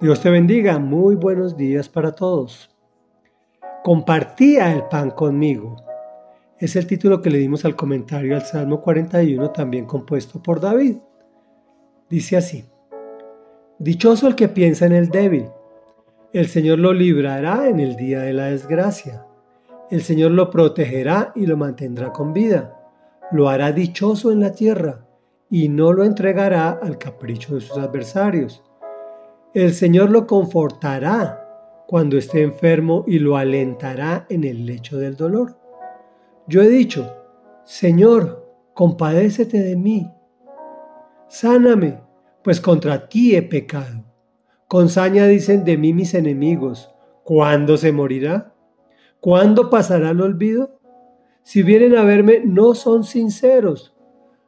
Dios te bendiga, muy buenos días para todos. Compartía el pan conmigo. Es el título que le dimos al comentario al Salmo 41, también compuesto por David. Dice así, Dichoso el que piensa en el débil. El Señor lo librará en el día de la desgracia. El Señor lo protegerá y lo mantendrá con vida. Lo hará dichoso en la tierra y no lo entregará al capricho de sus adversarios. El Señor lo confortará cuando esté enfermo y lo alentará en el lecho del dolor. Yo he dicho, Señor, compadécete de mí. Sáname, pues contra ti he pecado. Con saña dicen de mí mis enemigos, ¿cuándo se morirá? ¿Cuándo pasará el olvido? Si vienen a verme, no son sinceros.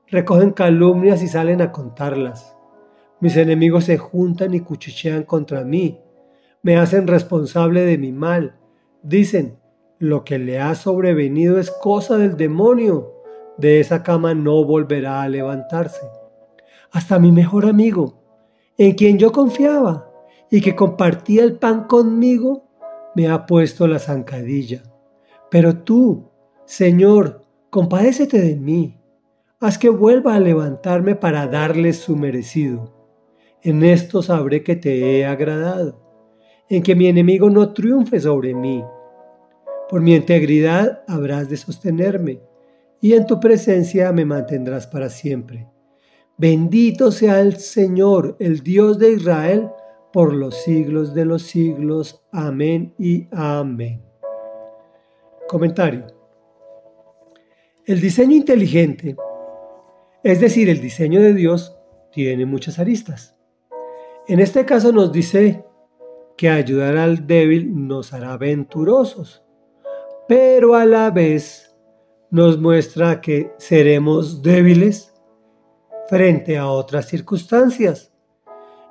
Recogen calumnias y salen a contarlas. Mis enemigos se juntan y cuchichean contra mí. Me hacen responsable de mi mal. Dicen, lo que le ha sobrevenido es cosa del demonio. De esa cama no volverá a levantarse. Hasta mi mejor amigo, en quien yo confiaba y que compartía el pan conmigo, me ha puesto la zancadilla. Pero tú, Señor, compadécete de mí. Haz que vuelva a levantarme para darle su merecido. En esto sabré que te he agradado, en que mi enemigo no triunfe sobre mí. Por mi integridad habrás de sostenerme, y en tu presencia me mantendrás para siempre. Bendito sea el Señor, el Dios de Israel, por los siglos de los siglos. Amén y amén. Comentario. El diseño inteligente, es decir, el diseño de Dios, tiene muchas aristas. En este caso nos dice que ayudar al débil nos hará venturosos, pero a la vez nos muestra que seremos débiles frente a otras circunstancias,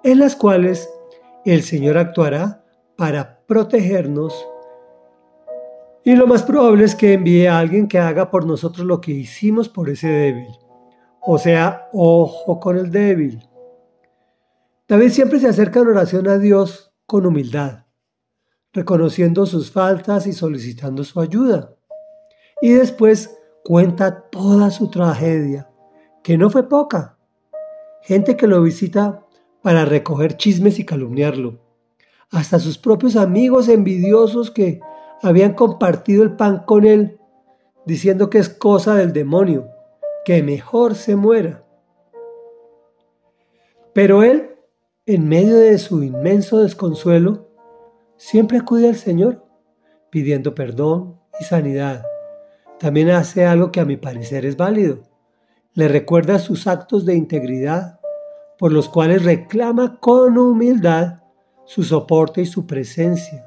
en las cuales el Señor actuará para protegernos y lo más probable es que envíe a alguien que haga por nosotros lo que hicimos por ese débil. O sea, ojo con el débil. David siempre se acerca en oración a Dios con humildad, reconociendo sus faltas y solicitando su ayuda. Y después cuenta toda su tragedia, que no fue poca. Gente que lo visita para recoger chismes y calumniarlo. Hasta sus propios amigos envidiosos que habían compartido el pan con él, diciendo que es cosa del demonio, que mejor se muera. Pero él en medio de su inmenso desconsuelo, siempre acude al Señor pidiendo perdón y sanidad. También hace algo que a mi parecer es válido. Le recuerda sus actos de integridad, por los cuales reclama con humildad su soporte y su presencia.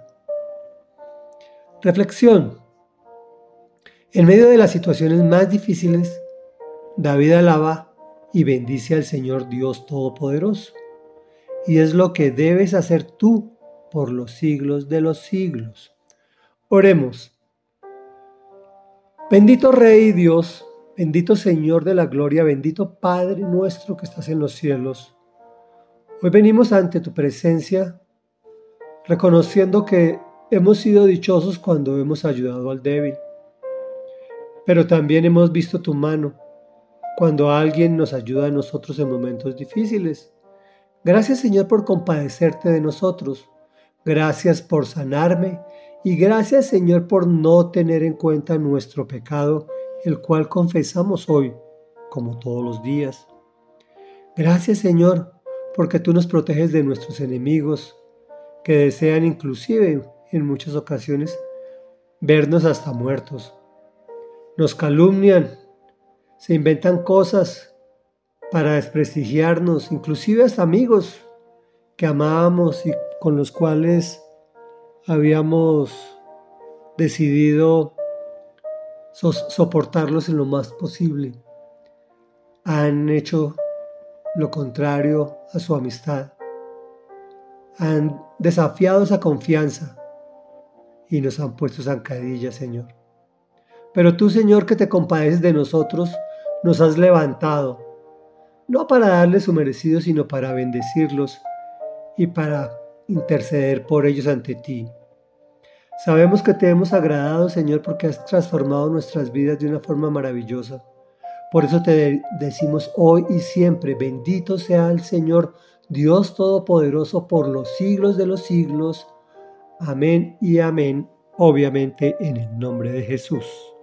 Reflexión. En medio de las situaciones más difíciles, David alaba y bendice al Señor Dios Todopoderoso y es lo que debes hacer tú por los siglos de los siglos. Oremos. Bendito Rey Dios, bendito Señor de la gloria, bendito Padre nuestro que estás en los cielos. Hoy venimos ante tu presencia reconociendo que hemos sido dichosos cuando hemos ayudado al débil, pero también hemos visto tu mano cuando alguien nos ayuda a nosotros en momentos difíciles Gracias Señor por compadecerte de nosotros. Gracias por sanarme y gracias Señor por no tener en cuenta nuestro pecado, el cual confesamos hoy, como todos los días. Gracias Señor porque tú nos proteges de nuestros enemigos, que desean inclusive en muchas ocasiones vernos hasta muertos. Nos calumnian, se inventan cosas para desprestigiarnos, inclusive hasta amigos que amábamos y con los cuales habíamos decidido soportarlos en lo más posible. Han hecho lo contrario a su amistad. Han desafiado esa confianza y nos han puesto zancadillas, Señor. Pero tú, Señor, que te compadeces de nosotros, nos has levantado no para darles su merecido, sino para bendecirlos y para interceder por ellos ante ti. Sabemos que te hemos agradado, Señor, porque has transformado nuestras vidas de una forma maravillosa. Por eso te decimos hoy y siempre, bendito sea el Señor, Dios Todopoderoso, por los siglos de los siglos. Amén y amén, obviamente en el nombre de Jesús.